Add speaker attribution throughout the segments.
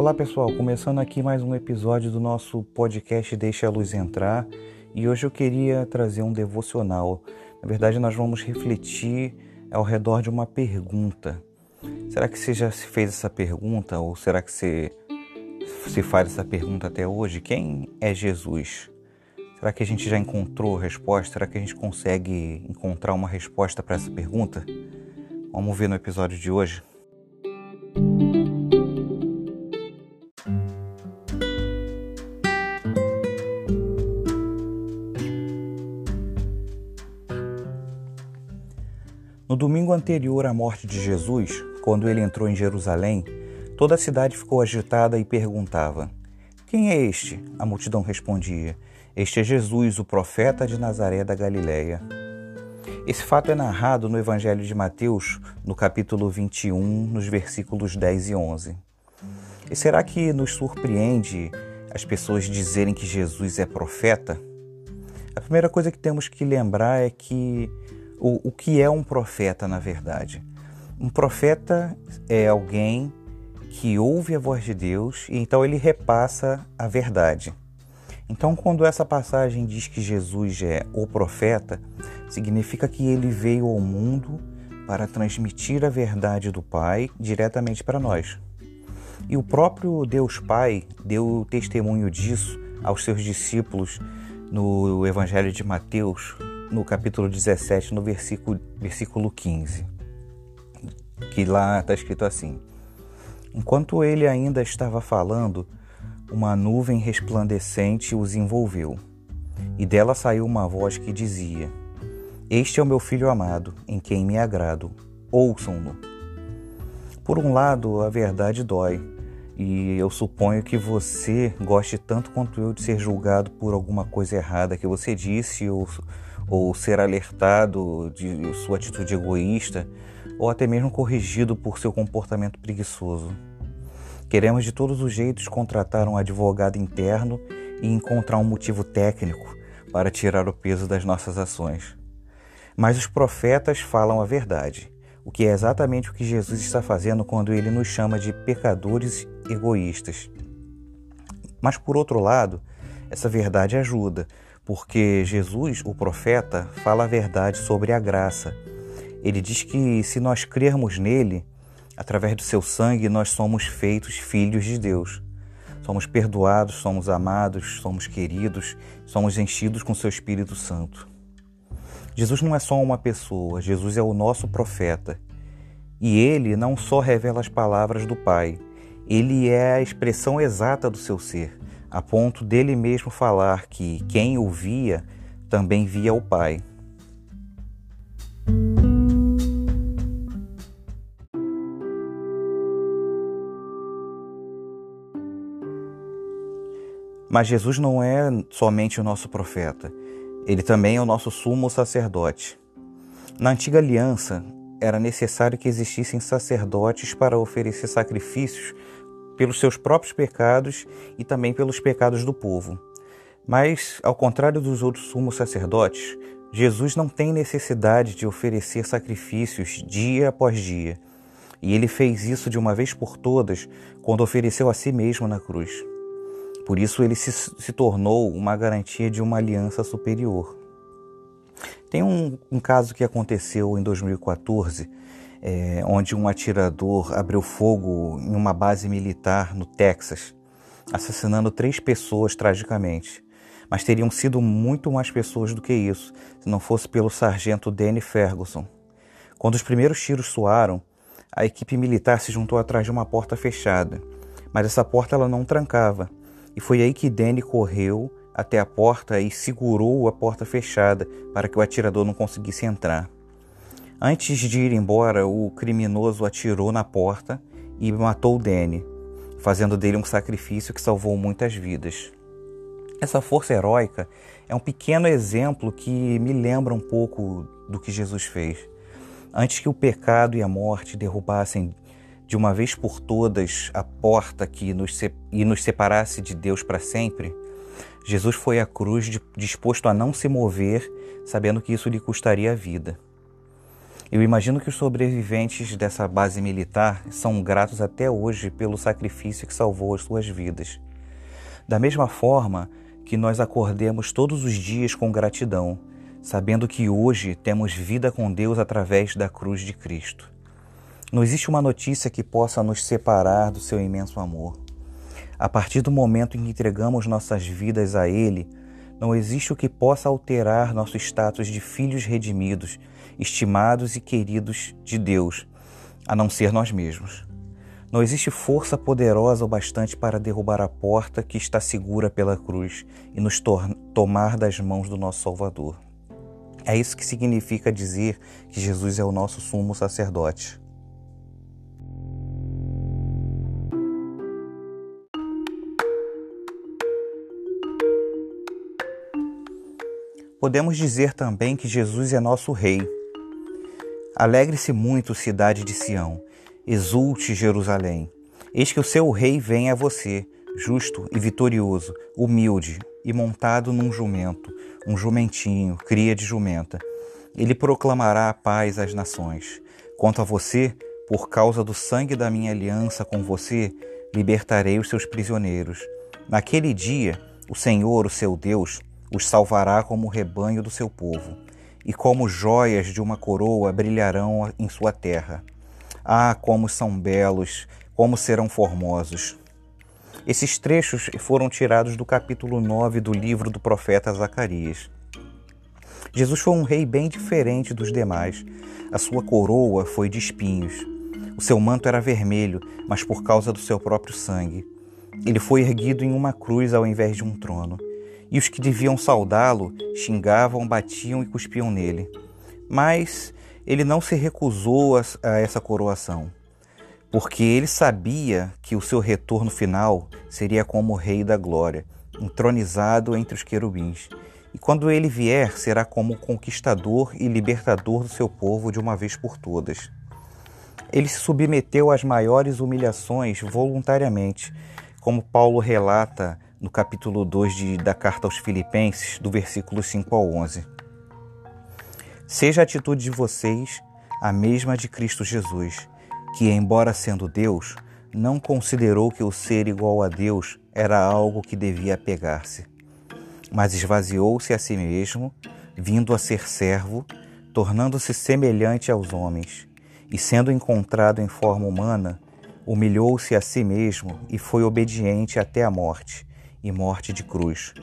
Speaker 1: Olá pessoal, começando aqui mais um episódio do nosso podcast Deixa a Luz Entrar e hoje eu queria trazer um devocional. Na verdade, nós vamos refletir ao redor de uma pergunta. Será que você já se fez essa pergunta ou será que você se faz essa pergunta até hoje? Quem é Jesus? Será que a gente já encontrou a resposta? Será que a gente consegue encontrar uma resposta para essa pergunta? Vamos ver no episódio de hoje. Domingo anterior à morte de Jesus, quando ele entrou em Jerusalém, toda a cidade ficou agitada e perguntava: Quem é este? A multidão respondia: Este é Jesus, o profeta de Nazaré da Galiléia. Esse fato é narrado no Evangelho de Mateus, no capítulo 21, nos versículos 10 e 11. E será que nos surpreende as pessoas dizerem que Jesus é profeta? A primeira coisa que temos que lembrar é que o, o que é um profeta, na verdade? Um profeta é alguém que ouve a voz de Deus e então ele repassa a verdade. Então, quando essa passagem diz que Jesus é o profeta, significa que ele veio ao mundo para transmitir a verdade do Pai diretamente para nós. E o próprio Deus Pai deu testemunho disso aos seus discípulos no Evangelho de Mateus, no capítulo 17, no versículo, versículo 15, que lá está escrito assim: Enquanto ele ainda estava falando, uma nuvem resplandecente os envolveu, e dela saiu uma voz que dizia: Este é o meu filho amado, em quem me agrado, ouçam-no. Por um lado, a verdade dói, e eu suponho que você goste tanto quanto eu de ser julgado por alguma coisa errada que você disse ou ou ser alertado de sua atitude egoísta, ou até mesmo corrigido por seu comportamento preguiçoso. Queremos de todos os jeitos contratar um advogado interno e encontrar um motivo técnico para tirar o peso das nossas ações. Mas os profetas falam a verdade, o que é exatamente o que Jesus está fazendo quando ele nos chama de pecadores egoístas. Mas por outro lado, essa verdade ajuda, porque Jesus, o profeta, fala a verdade sobre a graça. Ele diz que se nós crermos nele, através do seu sangue, nós somos feitos filhos de Deus. Somos perdoados, somos amados, somos queridos, somos enchidos com seu Espírito Santo. Jesus não é só uma pessoa, Jesus é o nosso profeta. E ele não só revela as palavras do Pai, ele é a expressão exata do seu ser a ponto dele mesmo falar que quem o via também via o Pai. Mas Jesus não é somente o nosso profeta, ele também é o nosso sumo sacerdote. Na antiga aliança, era necessário que existissem sacerdotes para oferecer sacrifícios pelos seus próprios pecados e também pelos pecados do povo. Mas, ao contrário dos outros sumos sacerdotes, Jesus não tem necessidade de oferecer sacrifícios dia após dia. E ele fez isso de uma vez por todas quando ofereceu a si mesmo na cruz. Por isso, ele se, se tornou uma garantia de uma aliança superior. Tem um, um caso que aconteceu em 2014 é, onde um atirador abriu fogo em uma base militar no Texas, assassinando três pessoas tragicamente. Mas teriam sido muito mais pessoas do que isso, se não fosse pelo sargento Danny Ferguson. Quando os primeiros tiros soaram, a equipe militar se juntou atrás de uma porta fechada, mas essa porta ela não trancava. E foi aí que Danny correu até a porta e segurou a porta fechada para que o atirador não conseguisse entrar. Antes de ir embora, o criminoso atirou na porta e matou Danny, fazendo dele um sacrifício que salvou muitas vidas. Essa força heróica é um pequeno exemplo que me lembra um pouco do que Jesus fez. Antes que o pecado e a morte derrubassem de uma vez por todas a porta que nos e nos separasse de Deus para sempre, Jesus foi à cruz disposto a não se mover, sabendo que isso lhe custaria a vida. Eu imagino que os sobreviventes dessa base militar são gratos até hoje pelo sacrifício que salvou as suas vidas. Da mesma forma que nós acordemos todos os dias com gratidão, sabendo que hoje temos vida com Deus através da cruz de Cristo. Não existe uma notícia que possa nos separar do seu imenso amor. A partir do momento em que entregamos nossas vidas a Ele, não existe o que possa alterar nosso status de filhos redimidos, estimados e queridos de Deus, a não ser nós mesmos. Não existe força poderosa o bastante para derrubar a porta que está segura pela cruz e nos tomar das mãos do nosso Salvador. É isso que significa dizer que Jesus é o nosso sumo sacerdote. Podemos dizer também que Jesus é nosso Rei. Alegre-se muito, cidade de Sião, exulte Jerusalém. Eis que o seu Rei vem a você, justo e vitorioso, humilde e montado num jumento, um jumentinho, cria de jumenta. Ele proclamará a paz às nações. Quanto a você, por causa do sangue da minha aliança com você, libertarei os seus prisioneiros. Naquele dia, o Senhor, o seu Deus, os salvará como o rebanho do seu povo, e como joias de uma coroa brilharão em sua terra. Ah, como são belos, como serão formosos. Esses trechos foram tirados do capítulo 9 do livro do profeta Zacarias. Jesus foi um rei bem diferente dos demais. A sua coroa foi de espinhos. O seu manto era vermelho, mas por causa do seu próprio sangue. Ele foi erguido em uma cruz ao invés de um trono e os que deviam saudá-lo xingavam, batiam e cuspiam nele. Mas ele não se recusou a, a essa coroação, porque ele sabia que o seu retorno final seria como o Rei da Glória, entronizado entre os querubins. E quando ele vier, será como conquistador e libertador do seu povo de uma vez por todas. Ele se submeteu às maiores humilhações voluntariamente, como Paulo relata no capítulo 2 de, da carta aos Filipenses, do versículo 5 ao 11. Seja a atitude de vocês a mesma de Cristo Jesus, que, embora sendo Deus, não considerou que o ser igual a Deus era algo que devia apegar-se, mas esvaziou-se a si mesmo, vindo a ser servo, tornando-se semelhante aos homens, e sendo encontrado em forma humana, humilhou-se a si mesmo e foi obediente até a morte e morte de cruz.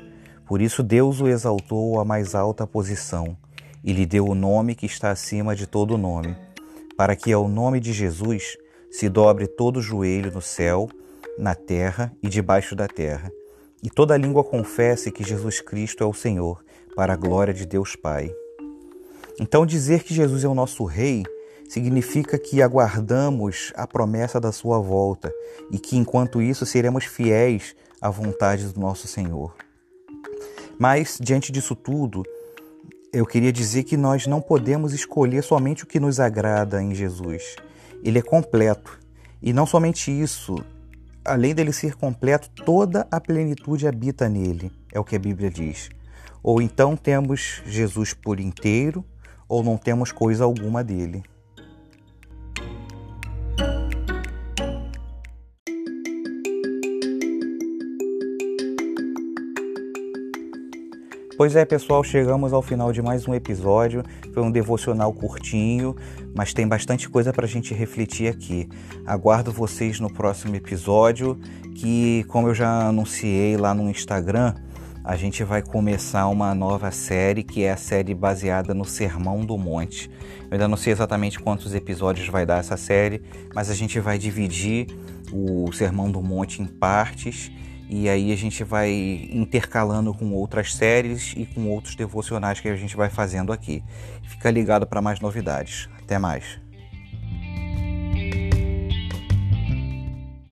Speaker 1: Por isso Deus o exaltou à mais alta posição e lhe deu o nome que está acima de todo nome, para que ao nome de Jesus se dobre todo joelho no céu, na terra e debaixo da terra, e toda língua confesse que Jesus Cristo é o Senhor, para a glória de Deus Pai. Então dizer que Jesus é o nosso rei significa que aguardamos a promessa da sua volta e que enquanto isso seremos fiéis à vontade do nosso Senhor. Mas, diante disso tudo, eu queria dizer que nós não podemos escolher somente o que nos agrada em Jesus. Ele é completo. E não somente isso, além dele ser completo, toda a plenitude habita nele, é o que a Bíblia diz. Ou então temos Jesus por inteiro, ou não temos coisa alguma dele. Pois é, pessoal, chegamos ao final de mais um episódio. Foi um devocional curtinho, mas tem bastante coisa para a gente refletir aqui. Aguardo vocês no próximo episódio, que, como eu já anunciei lá no Instagram, a gente vai começar uma nova série, que é a série baseada no Sermão do Monte. Eu ainda não sei exatamente quantos episódios vai dar essa série, mas a gente vai dividir o Sermão do Monte em partes e aí a gente vai intercalando com outras séries e com outros devocionais que a gente vai fazendo aqui. Fica ligado para mais novidades. Até mais.